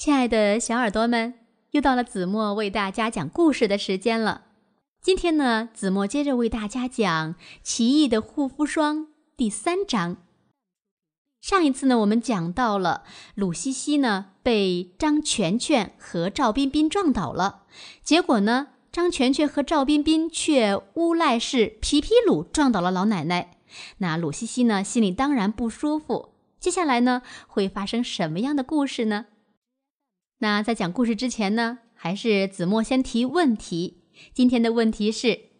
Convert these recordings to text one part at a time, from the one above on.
亲爱的小耳朵们，又到了子墨为大家讲故事的时间了。今天呢，子墨接着为大家讲《奇异的护肤霜》第三章。上一次呢，我们讲到了鲁西西呢被张全全和赵彬彬撞倒了，结果呢，张全全和赵彬彬却诬赖是皮皮鲁撞倒了老奶奶。那鲁西西呢，心里当然不舒服。接下来呢，会发生什么样的故事呢？那在讲故事之前呢，还是子墨先提问题。今天的问题是：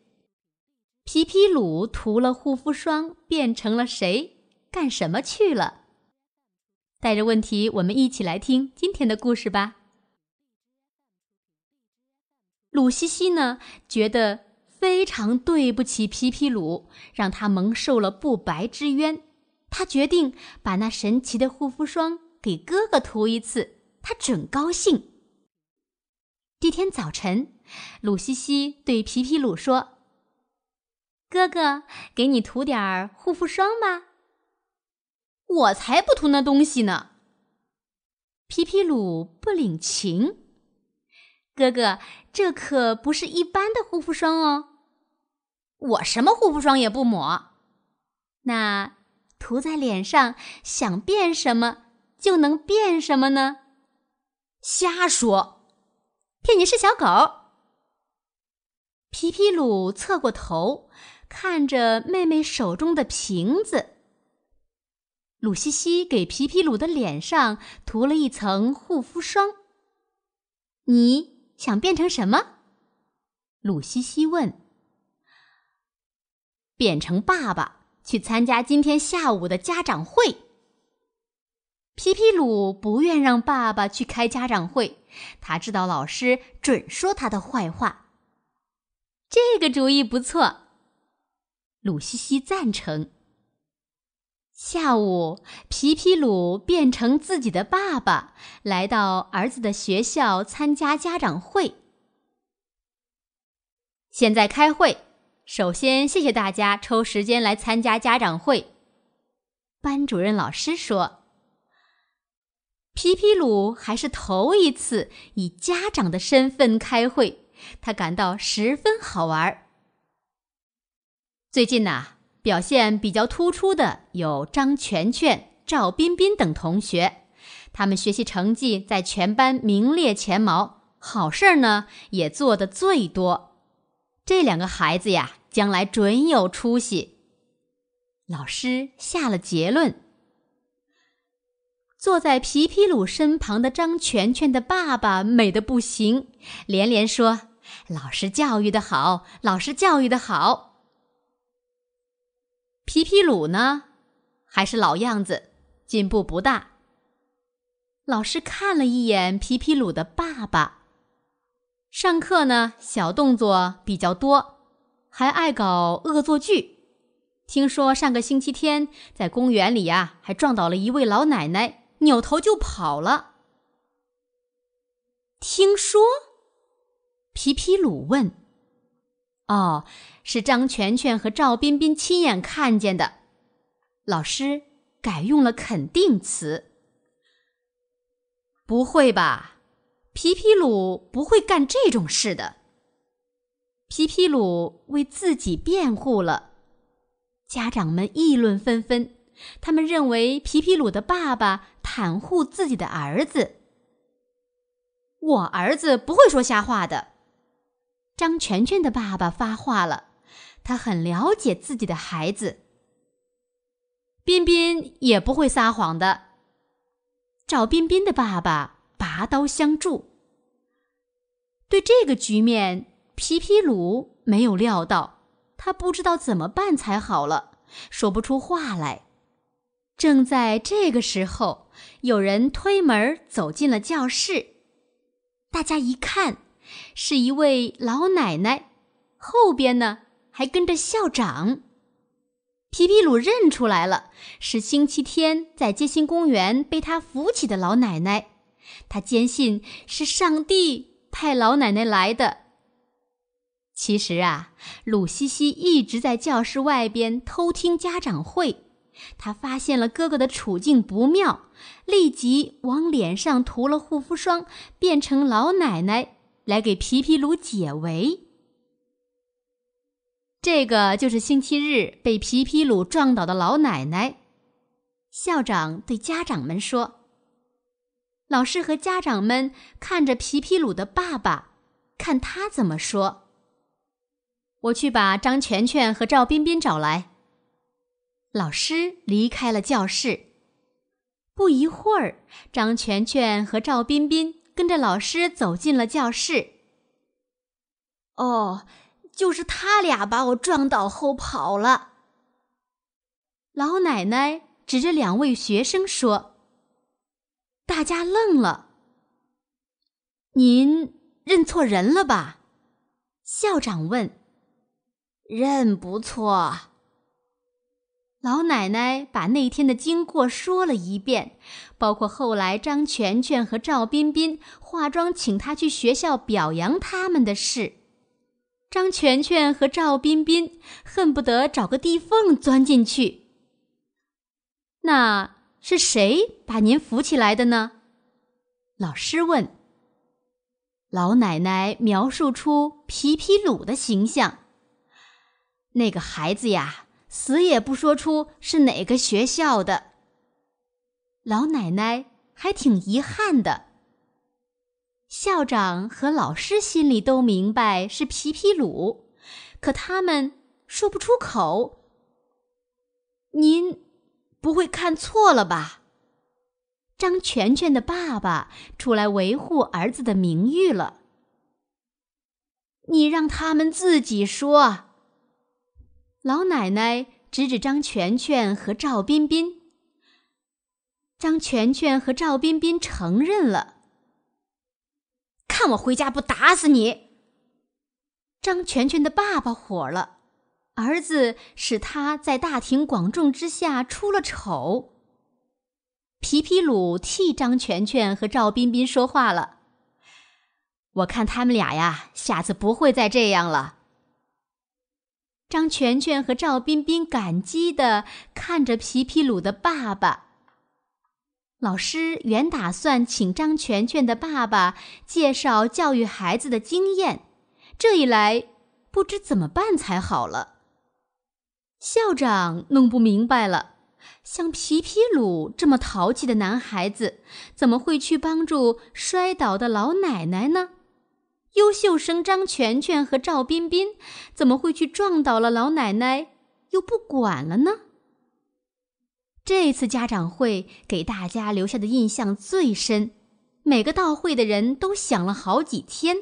皮皮鲁涂了护肤霜变成了谁？干什么去了？带着问题，我们一起来听今天的故事吧。鲁西西呢，觉得非常对不起皮皮鲁，让他蒙受了不白之冤。他决定把那神奇的护肤霜给哥哥涂一次。他准高兴。第天早晨，鲁西西对皮皮鲁说：“哥哥，给你涂点护肤霜吧。”“我才不涂那东西呢！”皮皮鲁不领情。“哥哥，这可不是一般的护肤霜哦。”“我什么护肤霜也不抹。”“那涂在脸上，想变什么就能变什么呢？”瞎说！骗你是小狗。皮皮鲁侧过头，看着妹妹手中的瓶子。鲁西西给皮皮鲁的脸上涂了一层护肤霜。你想变成什么？鲁西西问。变成爸爸，去参加今天下午的家长会。皮皮鲁不愿让爸爸去开家长会，他知道老师准说他的坏话。这个主意不错，鲁西西赞成。下午，皮皮鲁变成自己的爸爸，来到儿子的学校参加家长会。现在开会，首先谢谢大家抽时间来参加家长会。班主任老师说。皮皮鲁还是头一次以家长的身份开会，他感到十分好玩。最近呐，表现比较突出的有张全全、赵彬彬等同学，他们学习成绩在全班名列前茅，好事儿呢也做得最多。这两个孩子呀，将来准有出息。老师下了结论。坐在皮皮鲁身旁的张全全的爸爸美得不行，连连说：“老师教育的好，老师教育的好。”皮皮鲁呢，还是老样子，进步不大。老师看了一眼皮皮鲁的爸爸，上课呢小动作比较多，还爱搞恶作剧。听说上个星期天在公园里呀，还撞倒了一位老奶奶。扭头就跑了。听说，皮皮鲁问：“哦，是张全全和赵彬彬亲眼看见的。”老师改用了肯定词：“不会吧？皮皮鲁不会干这种事的。”皮皮鲁为自己辩护了，家长们议论纷纷。他们认为皮皮鲁的爸爸袒护自己的儿子。我儿子不会说瞎话的。张全全的爸爸发话了，他很了解自己的孩子。彬彬也不会撒谎的。赵彬彬的爸爸拔刀相助。对这个局面，皮皮鲁没有料到，他不知道怎么办才好了，说不出话来。正在这个时候，有人推门走进了教室。大家一看，是一位老奶奶，后边呢还跟着校长。皮皮鲁认出来了，是星期天在街心公园被他扶起的老奶奶。他坚信是上帝派老奶奶来的。其实啊，鲁西西一直在教室外边偷听家长会。他发现了哥哥的处境不妙，立即往脸上涂了护肤霜，变成老奶奶来给皮皮鲁解围。这个就是星期日被皮皮鲁撞倒的老奶奶。校长对家长们说：“老师和家长们看着皮皮鲁的爸爸，看他怎么说。”我去把张全全和赵彬彬找来。老师离开了教室。不一会儿，张全全和赵彬彬跟着老师走进了教室。哦，就是他俩把我撞倒后跑了。老奶奶指着两位学生说：“大家愣了。您认错人了吧？”校长问。认不错。老奶奶把那天的经过说了一遍，包括后来张全全和赵彬彬化妆请她去学校表扬他们的事。张全全和赵彬彬恨不得找个地缝钻进去。那是谁把您扶起来的呢？老师问。老奶奶描述出皮皮鲁的形象。那个孩子呀，死也不说出是哪个学校的。老奶奶还挺遗憾的。校长和老师心里都明白是皮皮鲁，可他们说不出口。您不会看错了吧？张全全的爸爸出来维护儿子的名誉了。你让他们自己说。老奶奶指指张全全和赵彬彬。张全全和赵彬彬承认了。看我回家不打死你！张全全的爸爸火了，儿子使他在大庭广众之下出了丑。皮皮鲁替张全全和赵彬彬说话了。我看他们俩呀，下次不会再这样了。张全全和赵彬彬感激地看着皮皮鲁的爸爸。老师原打算请张全全的爸爸介绍教育孩子的经验，这一来不知怎么办才好了。校长弄不明白了，像皮皮鲁这么淘气的男孩子，怎么会去帮助摔倒的老奶奶呢？优秀生张全全和赵彬彬怎么会去撞倒了老奶奶，又不管了呢？这次家长会给大家留下的印象最深，每个到会的人都想了好几天。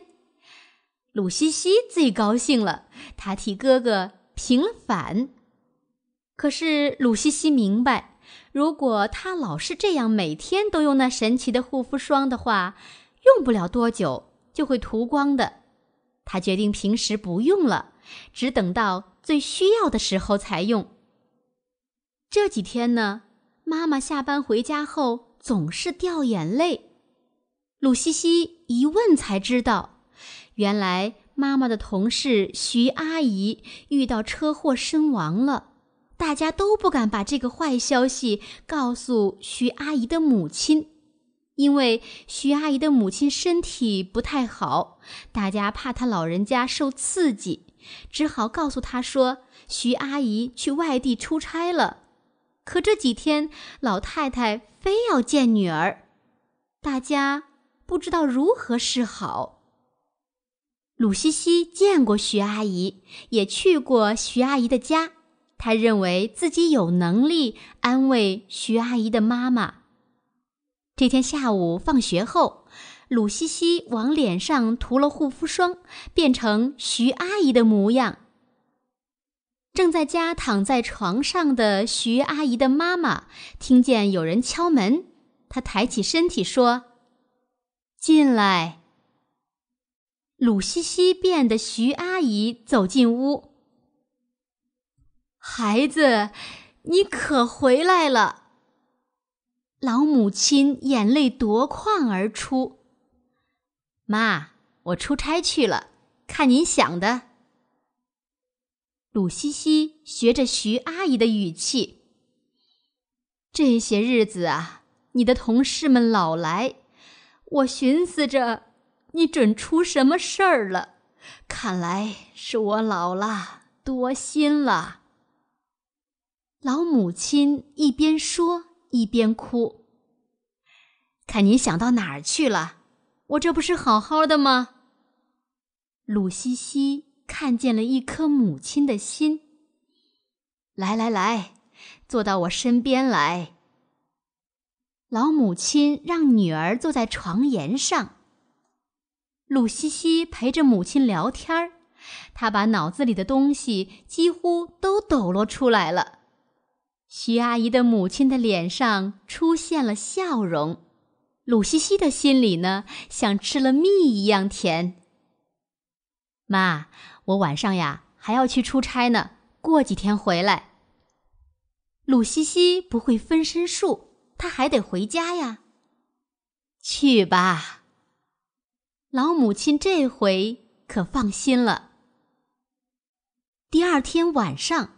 鲁西西最高兴了，他替哥哥平了反。可是鲁西西明白，如果他老是这样每天都用那神奇的护肤霜的话，用不了多久。就会涂光的。他决定平时不用了，只等到最需要的时候才用。这几天呢，妈妈下班回家后总是掉眼泪。鲁西西一问才知道，原来妈妈的同事徐阿姨遇到车祸身亡了。大家都不敢把这个坏消息告诉徐阿姨的母亲。因为徐阿姨的母亲身体不太好，大家怕她老人家受刺激，只好告诉她说徐阿姨去外地出差了。可这几天老太太非要见女儿，大家不知道如何是好。鲁西西见过徐阿姨，也去过徐阿姨的家，她认为自己有能力安慰徐阿姨的妈妈。这天下午放学后，鲁西西往脸上涂了护肤霜，变成徐阿姨的模样。正在家躺在床上的徐阿姨的妈妈听见有人敲门，她抬起身体说：“进来。”鲁西西变的徐阿姨走进屋：“孩子，你可回来了。”老母亲眼泪夺眶而出。妈，我出差去了，看您想的。鲁西西学着徐阿姨的语气：“这些日子啊，你的同事们老来，我寻思着，你准出什么事儿了。看来是我老了，多心了。”老母亲一边说一边哭。看你想到哪儿去了？我这不是好好的吗？鲁西西看见了一颗母亲的心。来来来，坐到我身边来。老母亲让女儿坐在床沿上。鲁西西陪着母亲聊天儿，她把脑子里的东西几乎都抖落出来了。徐阿姨的母亲的脸上出现了笑容。鲁西西的心里呢，像吃了蜜一样甜。妈，我晚上呀还要去出差呢，过几天回来。鲁西西不会分身术，他还得回家呀。去吧。老母亲这回可放心了。第二天晚上，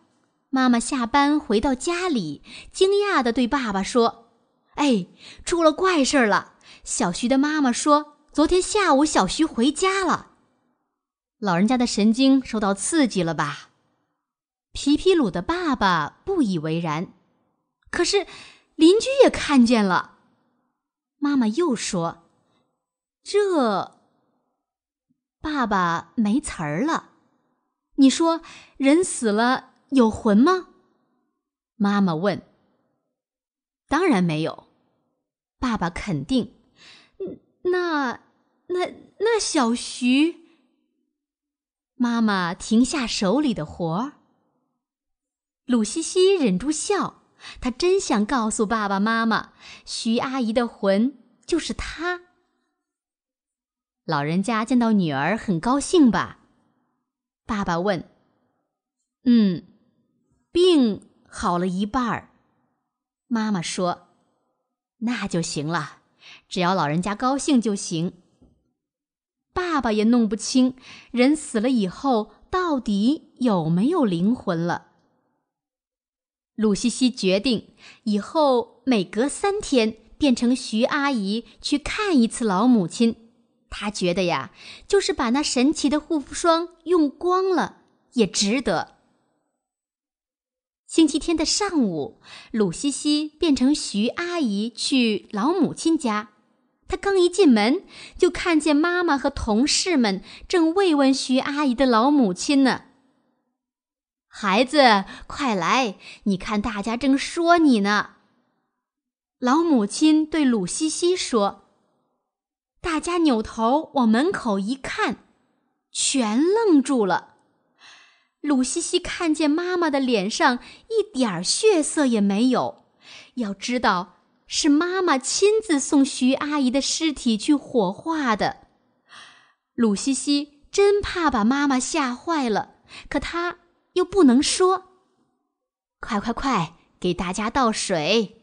妈妈下班回到家里，惊讶的对爸爸说。哎，出了怪事儿了！小徐的妈妈说，昨天下午小徐回家了，老人家的神经受到刺激了吧？皮皮鲁的爸爸不以为然，可是邻居也看见了。妈妈又说：“这……爸爸没词儿了。你说人死了有魂吗？”妈妈问。当然没有，爸爸肯定。那、那、那小徐，妈妈停下手里的活儿。鲁西西忍住笑，她真想告诉爸爸妈妈，徐阿姨的魂就是她。老人家见到女儿很高兴吧？爸爸问。嗯，病好了一半儿。妈妈说：“那就行了，只要老人家高兴就行。”爸爸也弄不清人死了以后到底有没有灵魂了。鲁西西决定以后每隔三天变成徐阿姨去看一次老母亲。她觉得呀，就是把那神奇的护肤霜用光了也值得。星期天的上午，鲁西西变成徐阿姨去老母亲家。她刚一进门，就看见妈妈和同事们正慰问徐阿姨的老母亲呢。孩子，快来！你看，大家正说你呢。老母亲对鲁西西说。大家扭头往门口一看，全愣住了。鲁西西看见妈妈的脸上一点儿血色也没有，要知道是妈妈亲自送徐阿姨的尸体去火化的。鲁西西真怕把妈妈吓坏了，可她又不能说。快快快，给大家倒水！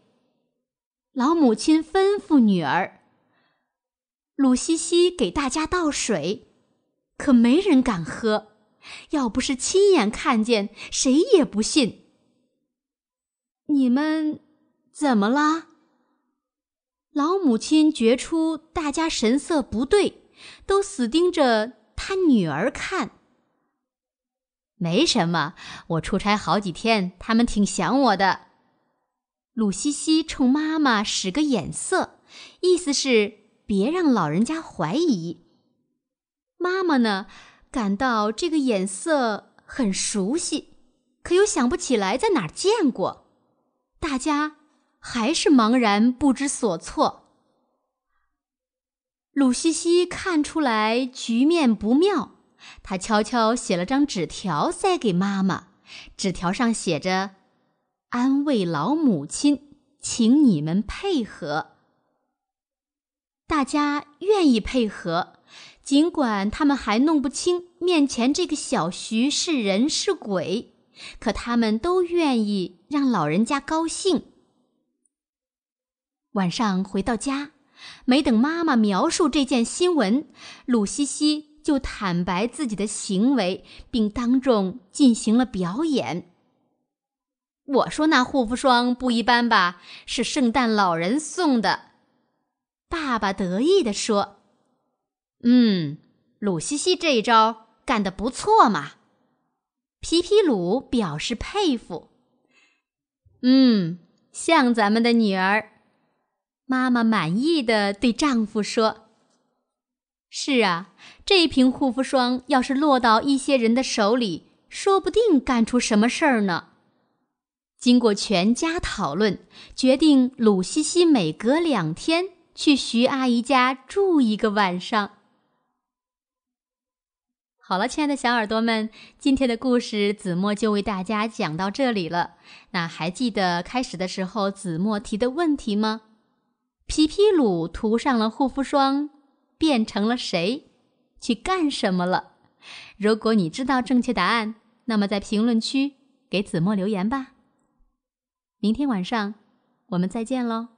老母亲吩咐女儿。鲁西西给大家倒水，可没人敢喝。要不是亲眼看见，谁也不信。你们怎么了？老母亲觉出大家神色不对，都死盯着她女儿看。没什么，我出差好几天，他们挺想我的。鲁西西冲妈妈使个眼色，意思是别让老人家怀疑。妈妈呢？感到这个眼色很熟悉，可又想不起来在哪儿见过。大家还是茫然不知所措。鲁西西看出来局面不妙，他悄悄写了张纸条塞给妈妈，纸条上写着：“安慰老母亲，请你们配合。”大家愿意配合。尽管他们还弄不清面前这个小徐是人是鬼，可他们都愿意让老人家高兴。晚上回到家，没等妈妈描述这件新闻，鲁西西就坦白自己的行为，并当众进行了表演。我说那护肤霜不一般吧？是圣诞老人送的。爸爸得意地说：“嗯，鲁西西这一招干得不错嘛。”皮皮鲁表示佩服。嗯，像咱们的女儿。妈妈满意的对丈夫说：“是啊，这瓶护肤霜要是落到一些人的手里，说不定干出什么事儿呢。”经过全家讨论，决定鲁西西每隔两天去徐阿姨家住一个晚上。好了，亲爱的小耳朵们，今天的故事子墨就为大家讲到这里了。那还记得开始的时候子墨提的问题吗？皮皮鲁涂上了护肤霜，变成了谁？去干什么了？如果你知道正确答案，那么在评论区给子墨留言吧。明天晚上，我们再见喽。